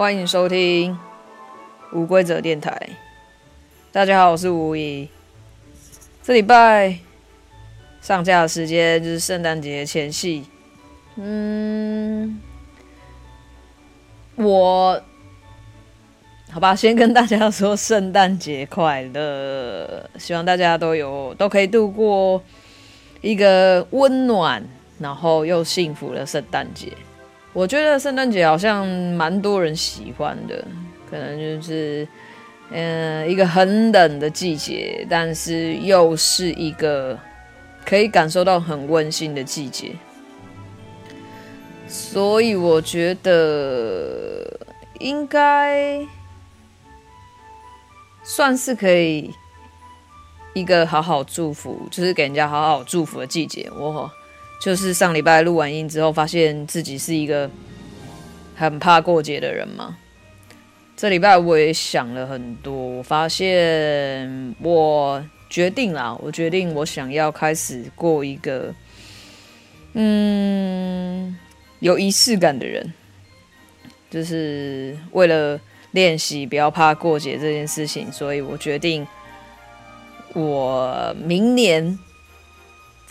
欢迎收听无规则电台。大家好，我是吴仪。这礼拜上架的时间就是圣诞节前夕。嗯，我好吧，先跟大家说圣诞节快乐，希望大家都有都可以度过一个温暖然后又幸福的圣诞节。我觉得圣诞节好像蛮多人喜欢的，可能就是，嗯、一个很冷的季节，但是又是一个可以感受到很温馨的季节，所以我觉得应该算是可以一个好好祝福，就是给人家好好祝福的季节。我。就是上礼拜录完音之后，发现自己是一个很怕过节的人嘛。这礼拜我也想了很多，我发现我决定了，我决定我想要开始过一个嗯有仪式感的人，就是为了练习不要怕过节这件事情，所以我决定我明年。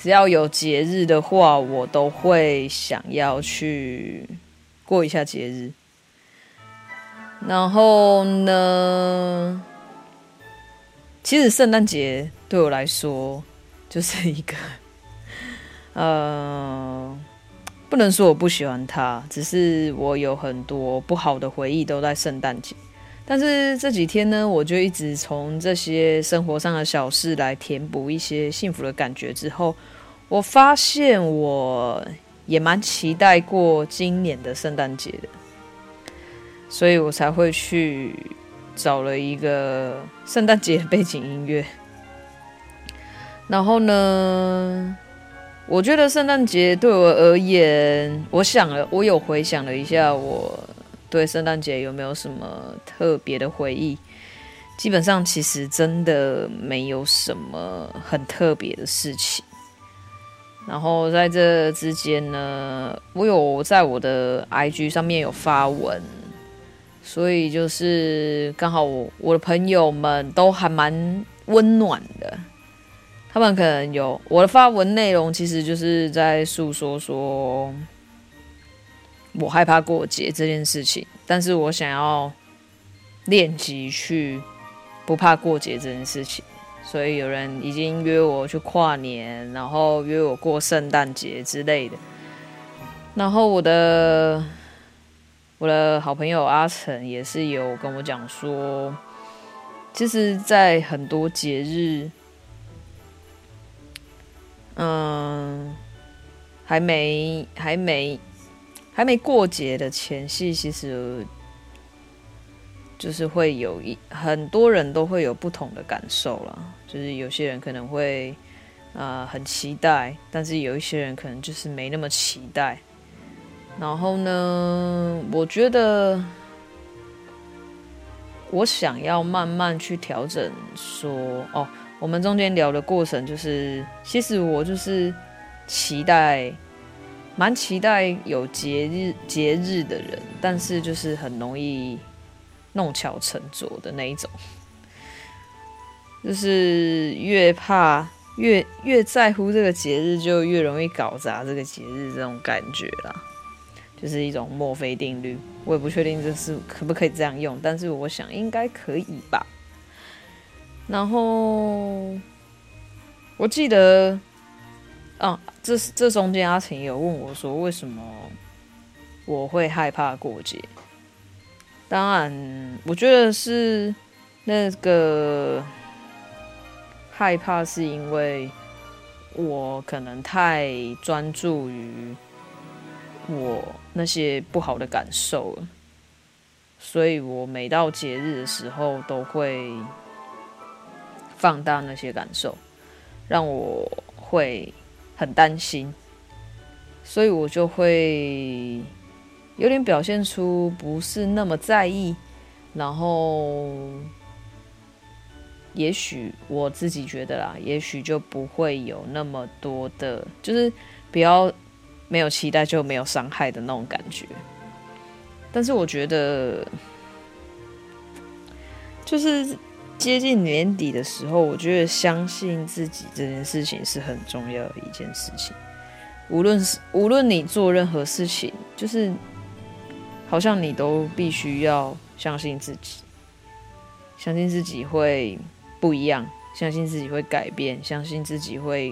只要有节日的话，我都会想要去过一下节日。然后呢，其实圣诞节对我来说就是一个，呃，不能说我不喜欢它，只是我有很多不好的回忆都在圣诞节。但是这几天呢，我就一直从这些生活上的小事来填补一些幸福的感觉。之后，我发现我也蛮期待过今年的圣诞节的，所以我才会去找了一个圣诞节的背景音乐。然后呢，我觉得圣诞节对我而言，我想了，我有回想了一下我。对圣诞节有没有什么特别的回忆？基本上其实真的没有什么很特别的事情。然后在这之间呢，我有在我的 IG 上面有发文，所以就是刚好我我的朋友们都还蛮温暖的。他们可能有我的发文内容，其实就是在诉说说。我害怕过节这件事情，但是我想要练习去不怕过节这件事情，所以有人已经约我去跨年，然后约我过圣诞节之类的。然后我的我的好朋友阿成也是有跟我讲说，其实，在很多节日，嗯，还没还没。还没过节的前夕，其实就是会有一很多人都会有不同的感受了。就是有些人可能会啊、很期待，但是有一些人可能就是没那么期待。然后呢，我觉得我想要慢慢去调整，说哦，我们中间聊的过程就是，其实我就是期待。蛮期待有节日节日的人，但是就是很容易弄巧成拙的那一种，就是越怕越越在乎这个节日，就越容易搞砸这个节日这种感觉啦，就是一种墨菲定律。我也不确定这是可不可以这样用，但是我想应该可以吧。然后我记得。啊，这这中间阿晴有问我说，为什么我会害怕过节？当然，我觉得是那个害怕，是因为我可能太专注于我那些不好的感受了，所以我每到节日的时候都会放大那些感受，让我会。很担心，所以我就会有点表现出不是那么在意，然后也许我自己觉得啦，也许就不会有那么多的，就是不要没有期待就没有伤害的那种感觉。但是我觉得，就是接近年底的时候，我觉得相信自己这件事情是很重要的一件事情。无论是无论你做任何事情，就是好像你都必须要相信自己，相信自己会不一样，相信自己会改变，相信自己会。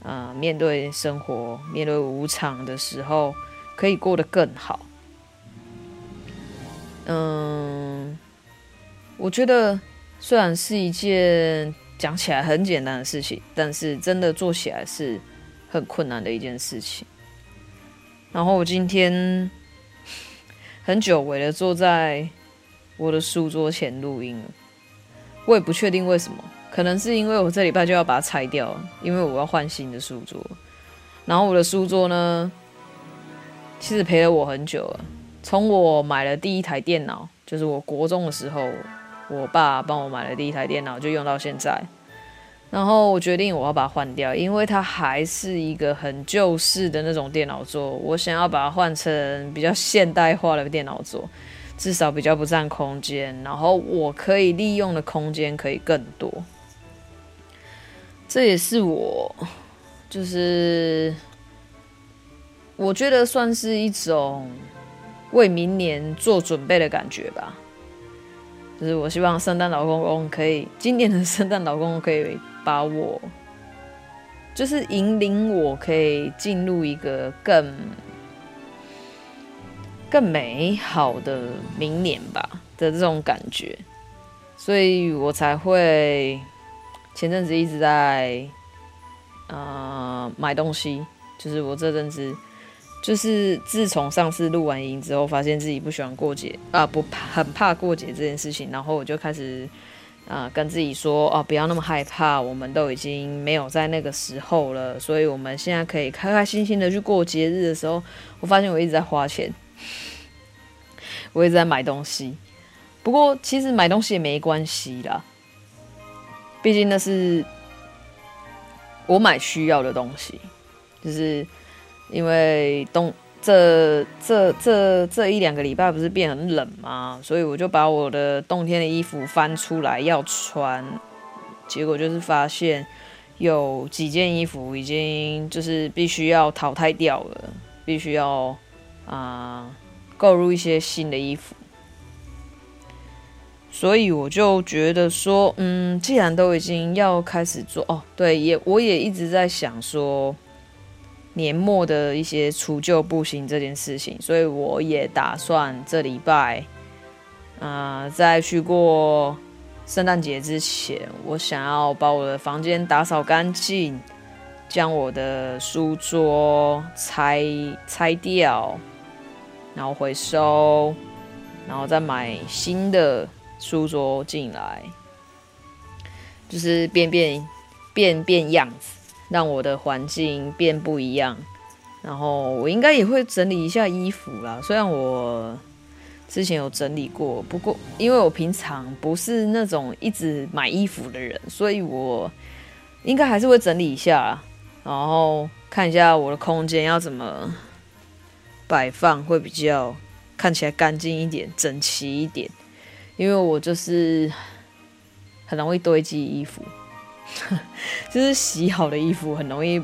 啊、呃，面对生活，面对无常的时候，可以过得更好。嗯，我觉得虽然是一件讲起来很简单的事情，但是真的做起来是很困难的一件事情。然后我今天很久违的坐在我的书桌前录音了，我也不确定为什么。可能是因为我这礼拜就要把它拆掉，因为我要换新的书桌。然后我的书桌呢，其实陪了我很久了。从我买了第一台电脑，就是我国中的时候，我爸帮我买了第一台电脑，就用到现在。然后我决定我要把它换掉，因为它还是一个很旧式的那种电脑桌。我想要把它换成比较现代化的电脑桌，至少比较不占空间，然后我可以利用的空间可以更多。这也是我，就是我觉得算是一种为明年做准备的感觉吧。就是我希望圣诞老公公可以，今年的圣诞老公公可以把我，就是引领我可以进入一个更更美好的明年吧的这种感觉，所以我才会。前阵子一直在，呃，买东西。就是我这阵子，就是自从上次录完音之后，发现自己不喜欢过节啊，不，很怕过节这件事情。然后我就开始，啊、跟自己说，哦，不要那么害怕，我们都已经没有在那个时候了，所以我们现在可以开开心心的去过节日的时候，我发现我一直在花钱，我一直在买东西。不过其实买东西也没关系啦。毕竟那是我买需要的东西，就是因为冬这这这这一两个礼拜不是变很冷吗？所以我就把我的冬天的衣服翻出来要穿，结果就是发现有几件衣服已经就是必须要淘汰掉了，必须要啊购入一些新的衣服。所以我就觉得说，嗯，既然都已经要开始做哦，对，也我也一直在想说，年末的一些除旧布新这件事情，所以我也打算这礼拜，啊、呃，在去过圣诞节之前，我想要把我的房间打扫干净，将我的书桌拆拆掉，然后回收，然后再买新的。书桌进来，就是变变变变样子，让我的环境变不一样。然后我应该也会整理一下衣服啦，虽然我之前有整理过，不过因为我平常不是那种一直买衣服的人，所以我应该还是会整理一下，然后看一下我的空间要怎么摆放，会比较看起来干净一点、整齐一点。因为我就是很容易堆积衣服，就是洗好的衣服很容易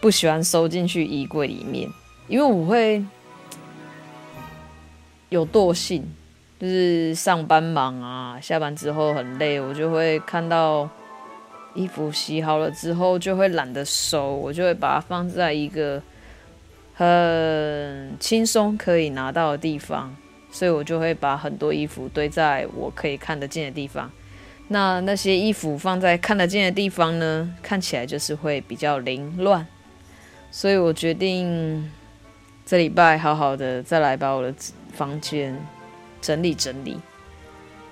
不喜欢收进去衣柜里面，因为我会有惰性，就是上班忙啊，下班之后很累，我就会看到衣服洗好了之后就会懒得收，我就会把它放在一个很轻松可以拿到的地方。所以我就会把很多衣服堆在我可以看得见的地方。那那些衣服放在看得见的地方呢，看起来就是会比较凌乱。所以我决定这礼拜好好的再来把我的房间整理整理，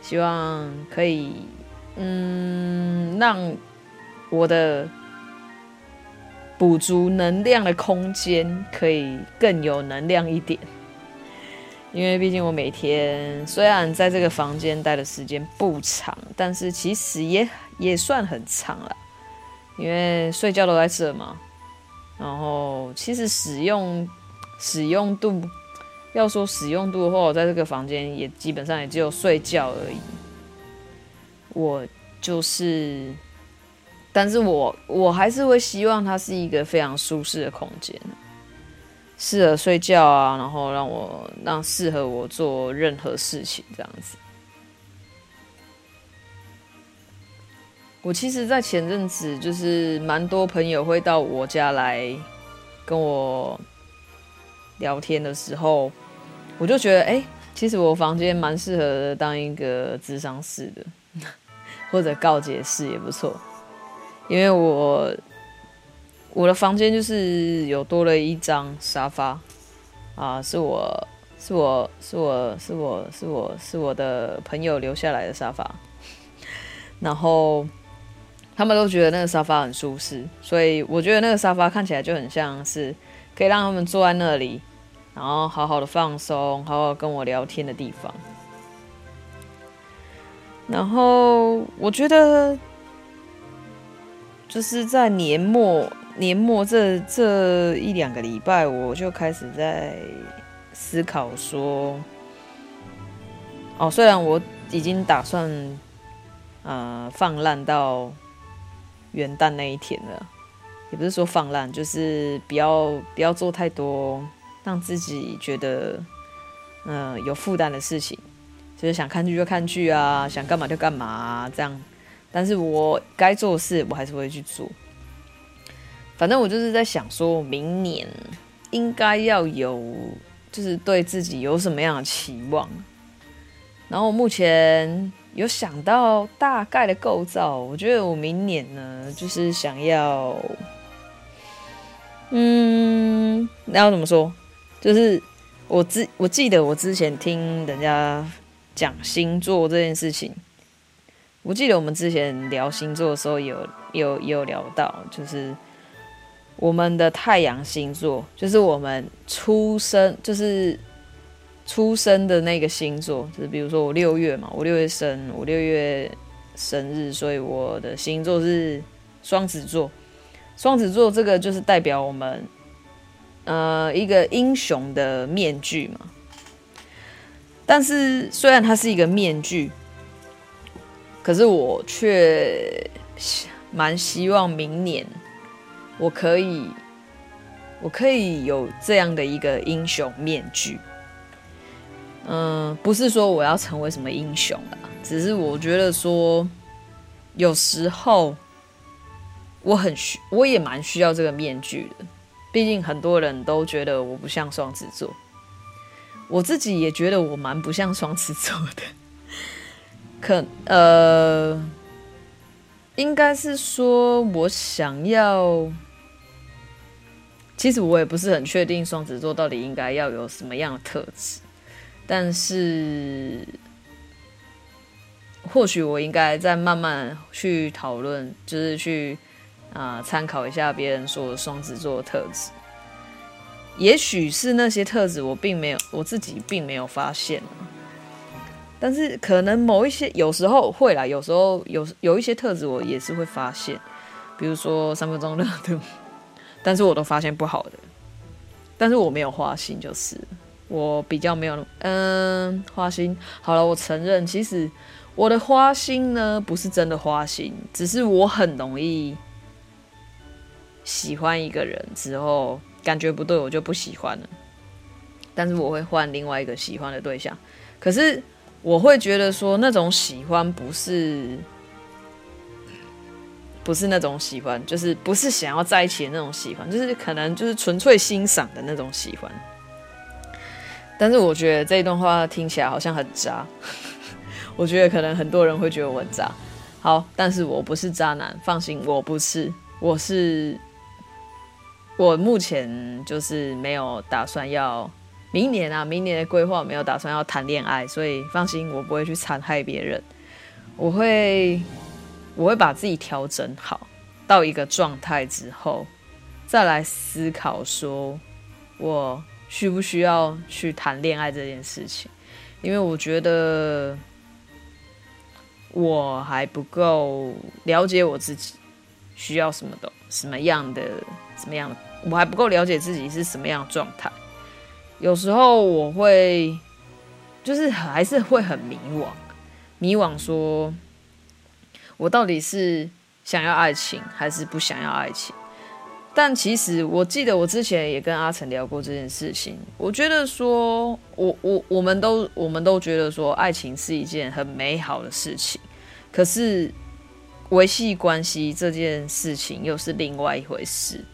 希望可以嗯让我的补足能量的空间可以更有能量一点。因为毕竟我每天虽然在这个房间待的时间不长，但是其实也也算很长了。因为睡觉都在这嘛，然后其实使用使用度要说使用度的话，我在这个房间也基本上也只有睡觉而已。我就是，但是我我还是会希望它是一个非常舒适的空间，适合睡觉啊，然后让我让适合我做任何事情这样子。我其实，在前阵子就是蛮多朋友会到我家来跟我聊天的时候，我就觉得，哎、其实我房间蛮适合当一个智商室的，或者告解室也不错，因为我我的房间就是有多了一张沙发啊，是我是我是我是我是我是我的朋友留下来的沙发，然后。他们都觉得那个沙发很舒适，所以我觉得那个沙发看起来就很像是可以让他们坐在那里，然后好好的放松，好好跟我聊天的地方。然后我觉得就是在年末年末这这一两个礼拜，我就开始在思考说，哦，虽然我已经打算呃放烂到。元旦那一天了，也不是说放烂，就是不要不要做太多让自己觉得嗯、有负担的事情，就是想看剧就看剧啊，想干嘛就干嘛啊，这样。但是我该做的事，我还是会去做。反正我就是在想，说明年应该要有，就是对自己有什么样的期望。然后我目前。有想到大概的构造，我觉得我明年呢，就是想要，嗯，那要怎么说？就是我之我记得我之前听人家讲星座这件事情，我记得我们之前聊星座的时候有有有聊到，就是我们的太阳星座，就是我们出生就是。出生的那个星座，就是比如说我六月嘛，我六月生，我六月生日，所以我的星座是双子座。双子座这个就是代表我们，呃，一个英雄的面具嘛。但是虽然它是一个面具，可是我却蛮希望明年我可以，我可以有这样的一个英雄面具。嗯，不是说我要成为什么英雄啦，只是我觉得说，有时候我很需，我也蛮需要这个面具的。毕竟很多人都觉得我不像双子座，我自己也觉得我蛮不像双子座的。可呃，应该是说我想要，其实我也不是很确定双子座到底应该要有什么样的特质。但是，或许我应该再慢慢去讨论，就是去啊参考一下别人说双子座的特质。也许是那些特质我并没有，我自己并没有发现。但是可能某一些有时候会啦，有时候有有一些特质我也是会发现，比如说三分钟热度，但是我都发现不好的，但是我没有花心就是。我比较没有，嗯，花心。好了，我承认，其实我的花心呢，不是真的花心，只是我很容易喜欢一个人之后，感觉不对，我就不喜欢了。但是我会换另外一个喜欢的对象。可是我会觉得说，那种喜欢不是，不是那种喜欢，就是不是想要在一起的那种喜欢，就是可能就是纯粹欣赏的那种喜欢。但是我觉得这一段话听起来好像很渣，我觉得可能很多人会觉得我很渣。好，但是我不是渣男，放心，我不是，我是，我目前就是没有打算要明年啊，明年的规划没有打算要谈恋爱，所以放心，我不会去残害别人，我会，我会把自己调整好到一个状态之后，再来思考说，我。需不需要去谈恋爱这件事情？因为我觉得我还不够了解我自己，需要什么的，什么样的，什么样的，我还不够了解自己是什么样的状态。有时候我会就是还是会很迷惘，迷惘说，我到底是想要爱情还是不想要爱情？但其实我记得我之前也跟阿成聊过这件事情，我觉得说，我我我们都我们都觉得说，爱情是一件很美好的事情，可是维系关系这件事情又是另外一回事。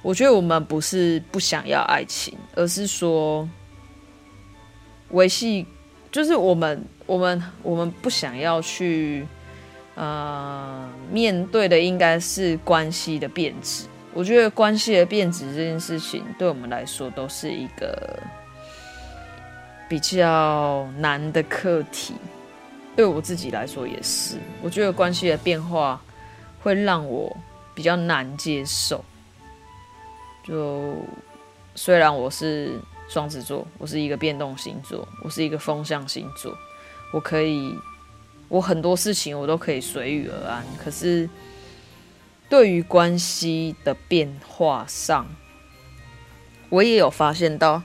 我觉得我们不是不想要爱情，而是说维系，就是我们我们我们不想要去呃面对的应该是关系的变质。我觉得关系的变质这件事情，对我们来说都是一个比较难的课题。对我自己来说也是，我觉得关系的变化会让我比较难接受。就虽然我是双子座，我是一个变动星座，我是一个风象星座，我可以，我很多事情我都可以随遇而安。可是对于关系的变化上，我也有发现到，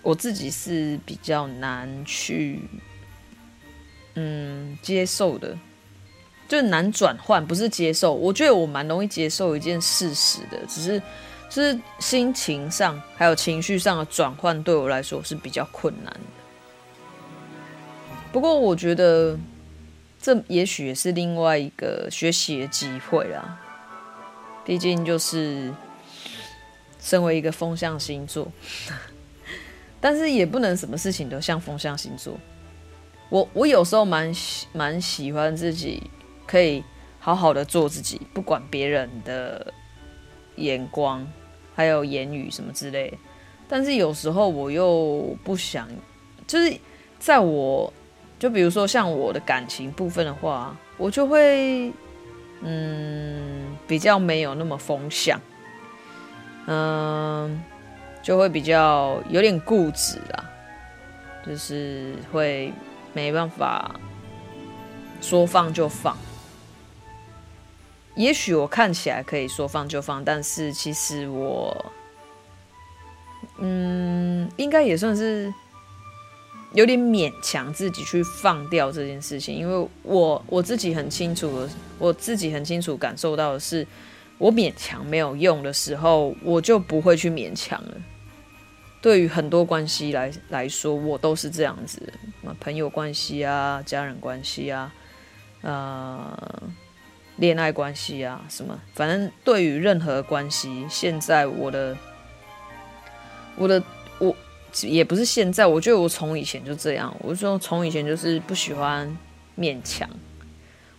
我自己是比较难去嗯接受的。就难转换，不是接受。我觉得我蛮容易接受一件事实的，只是就是心情上还有情绪上的转换，对我来说是比较困难的。不过我觉得这也许也是另外一个学习的机会啦。毕竟就是身为一个风象星座，但是也不能什么事情都像风象星座。我我有时候蛮蛮喜欢自己。可以好好的做自己，不管别人的眼光，还有言语什么之类。但是有时候我又不想，就是在我，就比如说像我的感情部分的话，我就会，嗯，比较没有那么风向，嗯，就会比较有点固执啦，就是会没办法说放就放。也许我看起来可以说放就放，但是其实我，嗯，应该也算是有点勉强自己去放掉这件事情，因为我我自己很清楚，我自己很清楚感受到的是，我勉强没有用的时候，我就不会去勉强了。对于很多关系来来说，我都是这样子，什么朋友关系啊，家人关系啊，呃。恋爱关系啊，什么？反正对于任何关系，现在我的，我的，我也不是现在，我觉得我从以前就这样。我说从以前就是不喜欢勉强，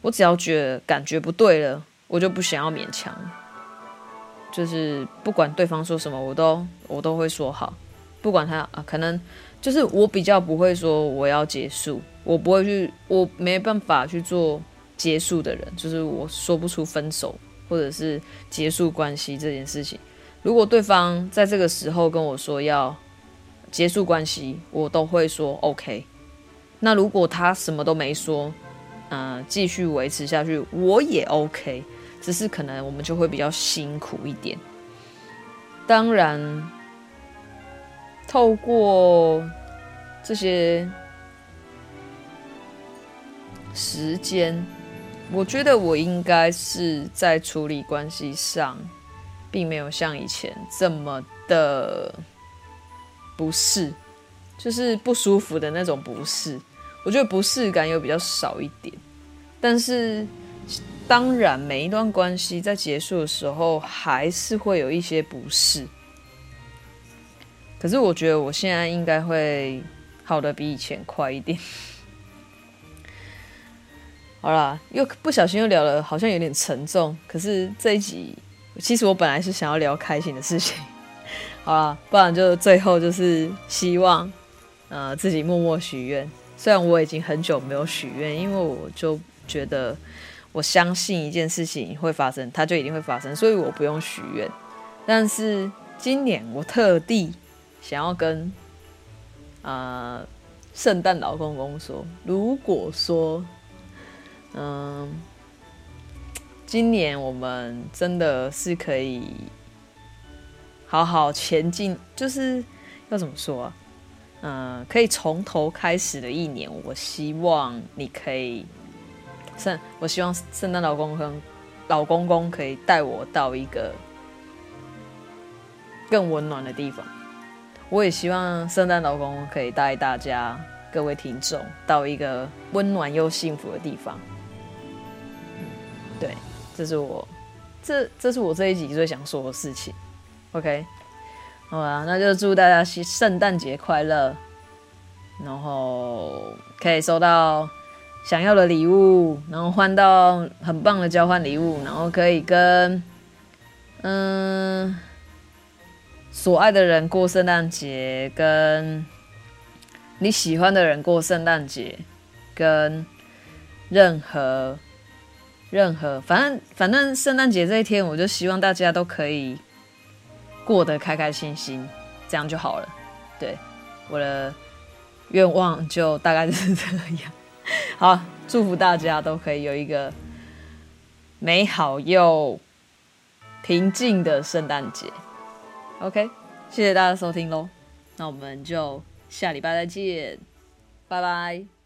我只要觉得感觉不对了，我就不想要勉强。就是不管对方说什么，我都我都会说好。不管他啊，可能就是我比较不会说我要结束，我不会去，我没办法去做。结束的人，就是我说不出分手或者是结束关系这件事情。如果对方在这个时候跟我说要结束关系，我都会说 OK。那如果他什么都没说，嗯、呃，继续维持下去，我也 OK。只是可能我们就会比较辛苦一点。当然，透过这些时间。我觉得我应该是在处理关系上，并没有像以前这么的不适，就是不舒服的那种不适。我觉得不适感又比较少一点，但是当然每一段关系在结束的时候还是会有一些不适。可是我觉得我现在应该会好的比以前快一点。好啦，又不小心又聊了，好像有点沉重。可是这一集，其实我本来是想要聊开心的事情。好啦，不然就最后就是希望，呃，自己默默许愿。虽然我已经很久没有许愿，因为我就觉得我相信一件事情会发生，它就一定会发生，所以我不用许愿。但是今年我特地想要跟，呃，圣诞老公公说，如果说。嗯，今年我们真的是可以好好前进，就是要怎么说啊？嗯、可以从头开始的一年，我希望你可以圣，我希望圣诞老公公老公公可以带我到一个更温暖的地方。我也希望圣诞老公公可以带大家各位听众到一个温暖又幸福的地方。对，这是我这这是我这一集最想说的事情。OK，好吧，那就祝大家圣诞节快乐，然后可以收到想要的礼物，然后换到很棒的交换礼物，然后可以跟嗯所爱的人过圣诞节，跟你喜欢的人过圣诞节，跟任何任何反正反正圣诞节这一天，我就希望大家都可以。过得开开心心，这样就好了。对，我的愿望就大概就是这样。好，祝福大家都可以有一个美好又平静的圣诞节。OK，谢谢大家收听喽，那我们就下礼拜再见，拜拜。